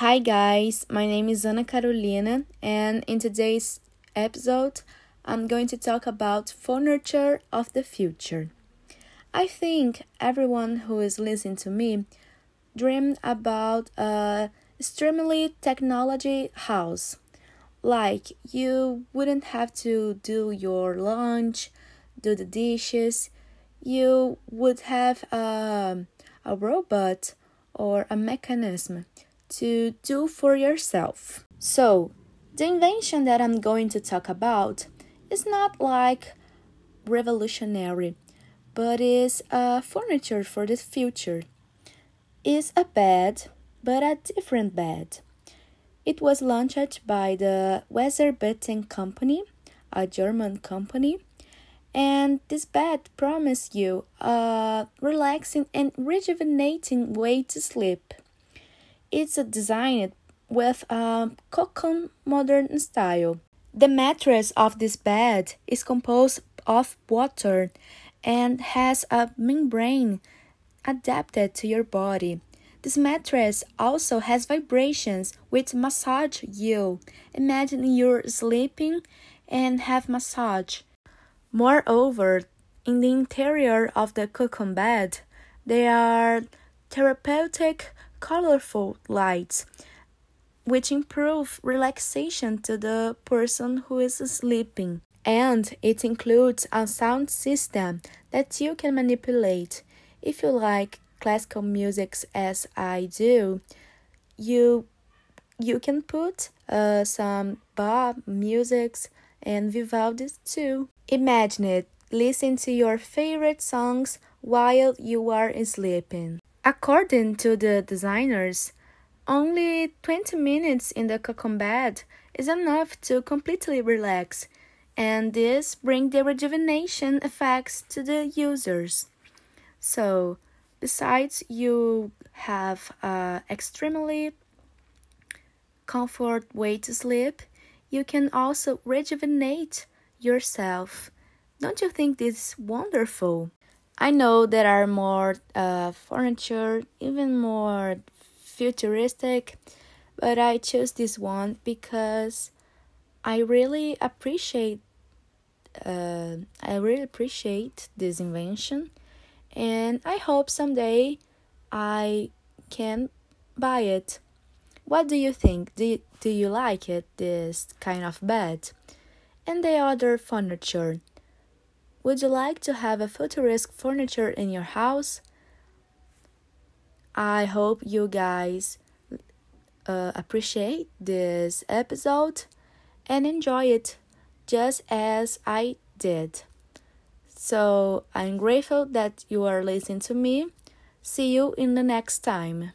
Hi, guys, my name is Ana Carolina, and in today's episode, I'm going to talk about furniture of the future. I think everyone who is listening to me dreamed about a extremely technology house. Like you wouldn't have to do your lunch, do the dishes. You would have a, a robot or a mechanism to do for yourself. So, the invention that I'm going to talk about is not like revolutionary, but is a furniture for the future. Is a bed, but a different bed. It was launched by the Weserbetten Company, a German company, and this bed promises you a relaxing and rejuvenating way to sleep. It's designed with um, a cocoon modern style. The mattress of this bed is composed of water and has a membrane adapted to your body. This mattress also has vibrations which massage you. Imagine you're sleeping and have massage. Moreover, in the interior of the cocoon bed, there are therapeutic colorful lights, which improve relaxation to the person who is sleeping. And it includes a sound system that you can manipulate. If you like classical music as I do, you you can put uh, some Bach musics and Vivaldi too. Imagine it. Listen to your favorite songs while you are sleeping. According to the designers, only 20 minutes in the cocoon bed is enough to completely relax, and this brings the rejuvenation effects to the users. So, besides you have a extremely comfort way to sleep, you can also rejuvenate yourself. Don't you think this is wonderful? I know there are more uh, furniture, even more futuristic, but I chose this one because I really appreciate uh, I really appreciate this invention, and I hope someday I can buy it. What do you think? Do you, do you like it? This kind of bed, and the other furniture. Would you like to have a futuristic furniture in your house? I hope you guys uh, appreciate this episode and enjoy it just as I did. So I'm grateful that you are listening to me. See you in the next time.